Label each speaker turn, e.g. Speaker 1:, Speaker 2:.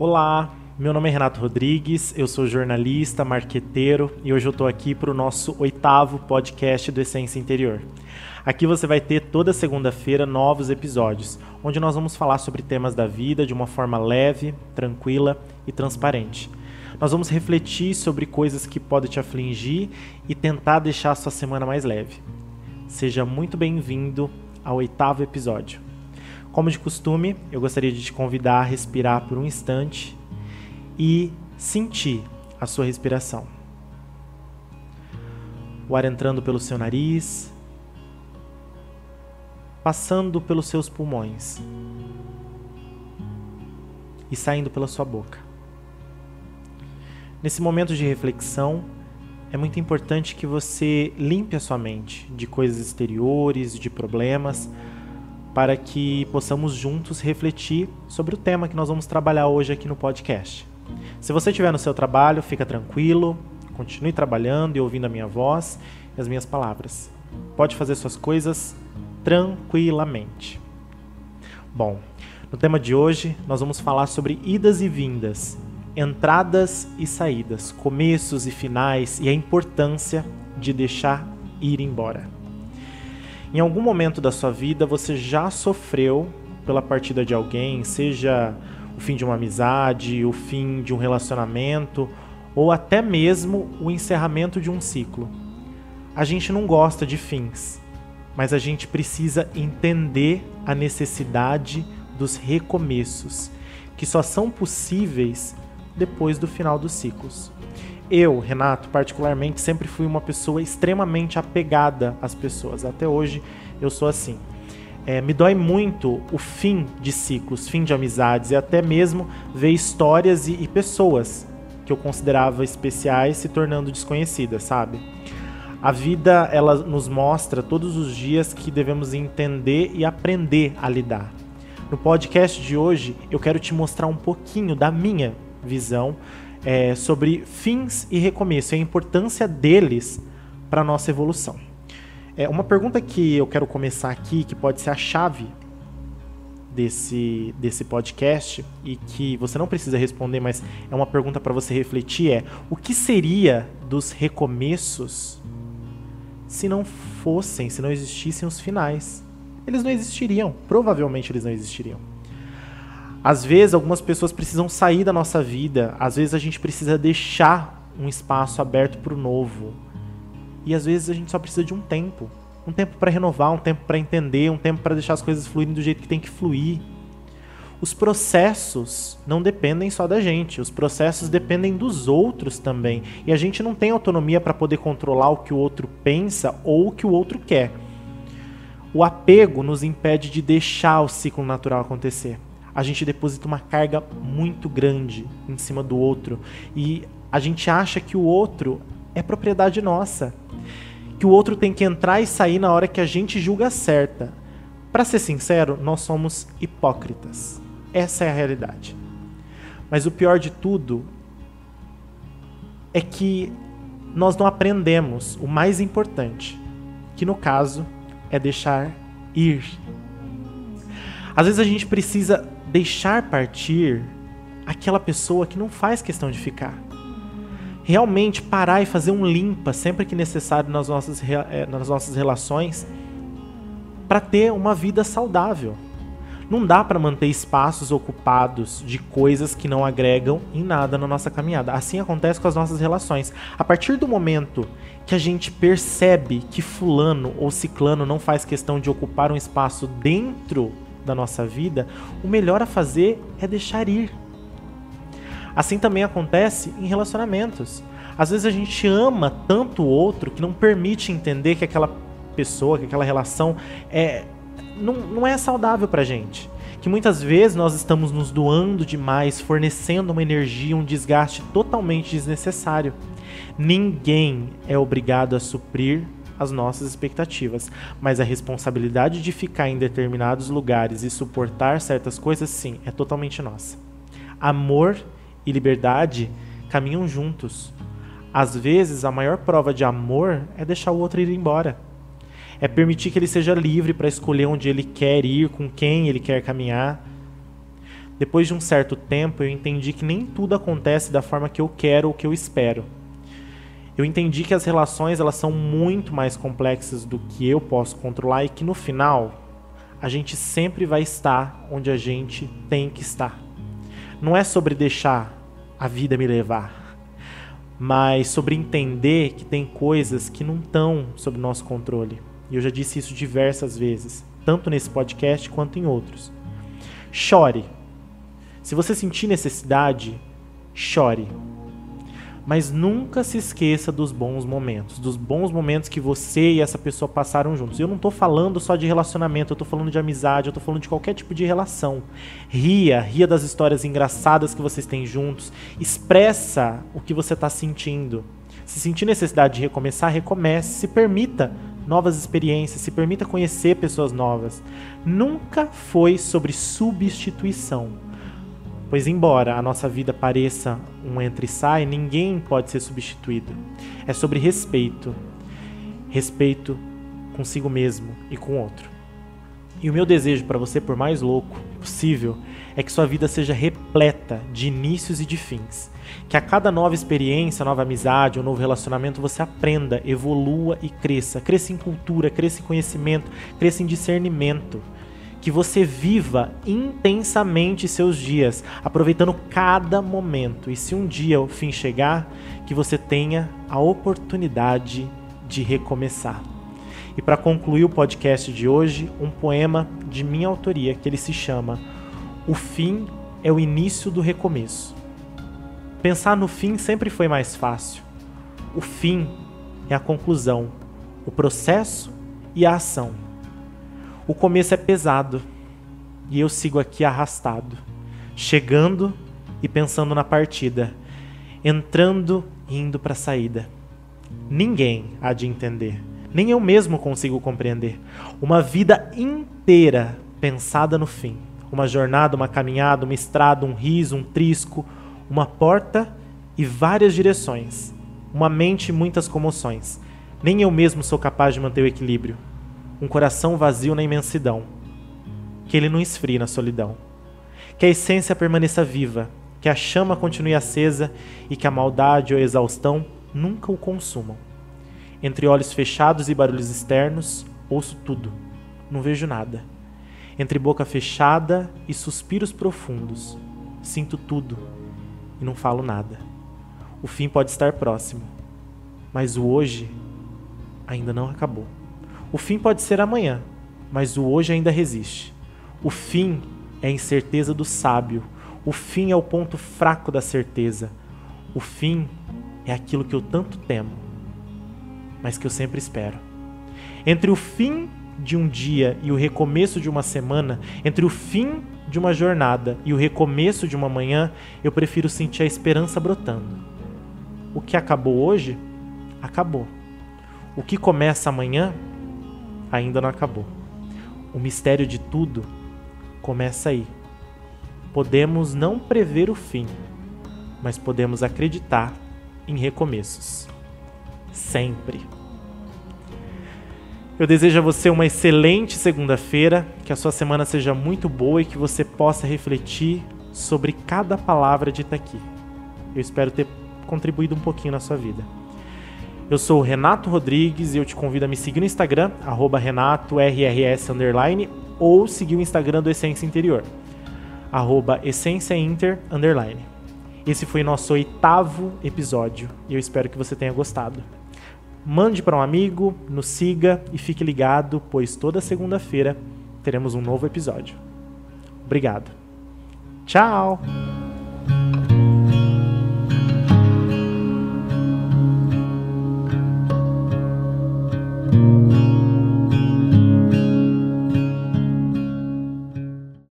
Speaker 1: Olá, meu nome é Renato Rodrigues, eu sou jornalista, marqueteiro e hoje eu estou aqui para o nosso oitavo podcast do Essência Interior. Aqui você vai ter toda segunda-feira novos episódios, onde nós vamos falar sobre temas da vida de uma forma leve, tranquila e transparente. Nós vamos refletir sobre coisas que podem te afligir e tentar deixar a sua semana mais leve. Seja muito bem-vindo ao oitavo episódio. Como de costume, eu gostaria de te convidar a respirar por um instante e sentir a sua respiração. O ar entrando pelo seu nariz, passando pelos seus pulmões e saindo pela sua boca. Nesse momento de reflexão, é muito importante que você limpe a sua mente de coisas exteriores, de problemas, para que possamos juntos refletir sobre o tema que nós vamos trabalhar hoje aqui no podcast. Se você estiver no seu trabalho, fica tranquilo, continue trabalhando e ouvindo a minha voz e as minhas palavras. Pode fazer suas coisas tranquilamente. Bom, no tema de hoje nós vamos falar sobre idas e vindas, entradas e saídas, começos e finais e a importância de deixar ir embora. Em algum momento da sua vida você já sofreu pela partida de alguém, seja o fim de uma amizade, o fim de um relacionamento ou até mesmo o encerramento de um ciclo. A gente não gosta de fins, mas a gente precisa entender a necessidade dos recomeços, que só são possíveis depois do final dos ciclos. Eu, Renato, particularmente, sempre fui uma pessoa extremamente apegada às pessoas. Até hoje eu sou assim. É, me dói muito o fim de ciclos, fim de amizades e até mesmo ver histórias e, e pessoas que eu considerava especiais se tornando desconhecidas, sabe? A vida ela nos mostra todos os dias que devemos entender e aprender a lidar. No podcast de hoje eu quero te mostrar um pouquinho da minha visão é, sobre fins e recomeço e a importância deles para a nossa evolução. É, uma pergunta que eu quero começar aqui, que pode ser a chave desse, desse podcast e que você não precisa responder, mas é uma pergunta para você refletir: é o que seria dos recomeços se não fossem, se não existissem os finais? Eles não existiriam, provavelmente eles não existiriam. Às vezes, algumas pessoas precisam sair da nossa vida, às vezes, a gente precisa deixar um espaço aberto para o novo. E às vezes a gente só precisa de um tempo. Um tempo para renovar, um tempo para entender, um tempo para deixar as coisas fluírem do jeito que tem que fluir. Os processos não dependem só da gente, os processos dependem dos outros também. E a gente não tem autonomia para poder controlar o que o outro pensa ou o que o outro quer. O apego nos impede de deixar o ciclo natural acontecer. A gente deposita uma carga muito grande em cima do outro e a gente acha que o outro é propriedade nossa. Que o outro tem que entrar e sair na hora que a gente julga certa. Para ser sincero, nós somos hipócritas. Essa é a realidade. Mas o pior de tudo é que nós não aprendemos o mais importante, que no caso é deixar ir. Às vezes a gente precisa deixar partir aquela pessoa que não faz questão de ficar realmente parar e fazer um limpa sempre que necessário nas nossas, eh, nas nossas relações para ter uma vida saudável. Não dá para manter espaços ocupados de coisas que não agregam em nada na nossa caminhada. Assim acontece com as nossas relações. A partir do momento que a gente percebe que fulano ou ciclano não faz questão de ocupar um espaço dentro da nossa vida, o melhor a fazer é deixar ir. Assim também acontece em relacionamentos. Às vezes a gente ama tanto o outro que não permite entender que aquela pessoa, que aquela relação é não, não é saudável pra gente. Que muitas vezes nós estamos nos doando demais, fornecendo uma energia, um desgaste totalmente desnecessário. Ninguém é obrigado a suprir as nossas expectativas, mas a responsabilidade de ficar em determinados lugares e suportar certas coisas, sim, é totalmente nossa. Amor e liberdade caminham juntos. Às vezes, a maior prova de amor é deixar o outro ir embora. É permitir que ele seja livre para escolher onde ele quer ir, com quem ele quer caminhar. Depois de um certo tempo, eu entendi que nem tudo acontece da forma que eu quero ou que eu espero. Eu entendi que as relações elas são muito mais complexas do que eu posso controlar e que no final a gente sempre vai estar onde a gente tem que estar. Não é sobre deixar a vida me levar, mas sobre entender que tem coisas que não estão sob nosso controle. E eu já disse isso diversas vezes, tanto nesse podcast quanto em outros. Chore. Se você sentir necessidade, chore mas nunca se esqueça dos bons momentos, dos bons momentos que você e essa pessoa passaram juntos. Eu não estou falando só de relacionamento, eu estou falando de amizade, eu estou falando de qualquer tipo de relação. Ria, ria das histórias engraçadas que vocês têm juntos, expressa o que você está sentindo. Se sentir necessidade de recomeçar, recomece, se permita novas experiências, se permita conhecer pessoas novas. Nunca foi sobre substituição Pois, embora a nossa vida pareça um entre e sai, ninguém pode ser substituído. É sobre respeito. Respeito consigo mesmo e com o outro. E o meu desejo para você, por mais louco possível, é que sua vida seja repleta de inícios e de fins. Que a cada nova experiência, nova amizade ou novo relacionamento você aprenda, evolua e cresça. Cresça em cultura, cresça em conhecimento, cresça em discernimento que você viva intensamente seus dias, aproveitando cada momento. E se um dia o fim chegar, que você tenha a oportunidade de recomeçar. E para concluir o podcast de hoje, um poema de minha autoria que ele se chama O fim é o início do recomeço. Pensar no fim sempre foi mais fácil. O fim é a conclusão, o processo e a ação. O começo é pesado e eu sigo aqui arrastado, chegando e pensando na partida, entrando e indo para a saída. Ninguém há de entender, nem eu mesmo consigo compreender. Uma vida inteira pensada no fim. Uma jornada, uma caminhada, uma estrada, um riso, um trisco, uma porta e várias direções. Uma mente e muitas comoções. Nem eu mesmo sou capaz de manter o equilíbrio um coração vazio na imensidão, que ele não esfrie na solidão, que a essência permaneça viva, que a chama continue acesa e que a maldade ou a exaustão nunca o consumam. Entre olhos fechados e barulhos externos, ouço tudo, não vejo nada. Entre boca fechada e suspiros profundos, sinto tudo e não falo nada. O fim pode estar próximo, mas o hoje ainda não acabou. O fim pode ser amanhã, mas o hoje ainda resiste. O fim é a incerteza do sábio. O fim é o ponto fraco da certeza. O fim é aquilo que eu tanto temo, mas que eu sempre espero. Entre o fim de um dia e o recomeço de uma semana, entre o fim de uma jornada e o recomeço de uma manhã, eu prefiro sentir a esperança brotando. O que acabou hoje, acabou. O que começa amanhã, ainda não acabou. O mistério de tudo começa aí. Podemos não prever o fim, mas podemos acreditar em recomeços. Sempre. Eu desejo a você uma excelente segunda-feira, que a sua semana seja muito boa e que você possa refletir sobre cada palavra dita aqui. Eu espero ter contribuído um pouquinho na sua vida. Eu sou o Renato Rodrigues e eu te convido a me seguir no Instagram, RenatoRRS underline, ou seguir o Instagram do Essência Interior, arroba Inter underline. Esse foi nosso oitavo episódio e eu espero que você tenha gostado. Mande para um amigo, nos siga e fique ligado, pois toda segunda-feira teremos um novo episódio. Obrigado. Tchau!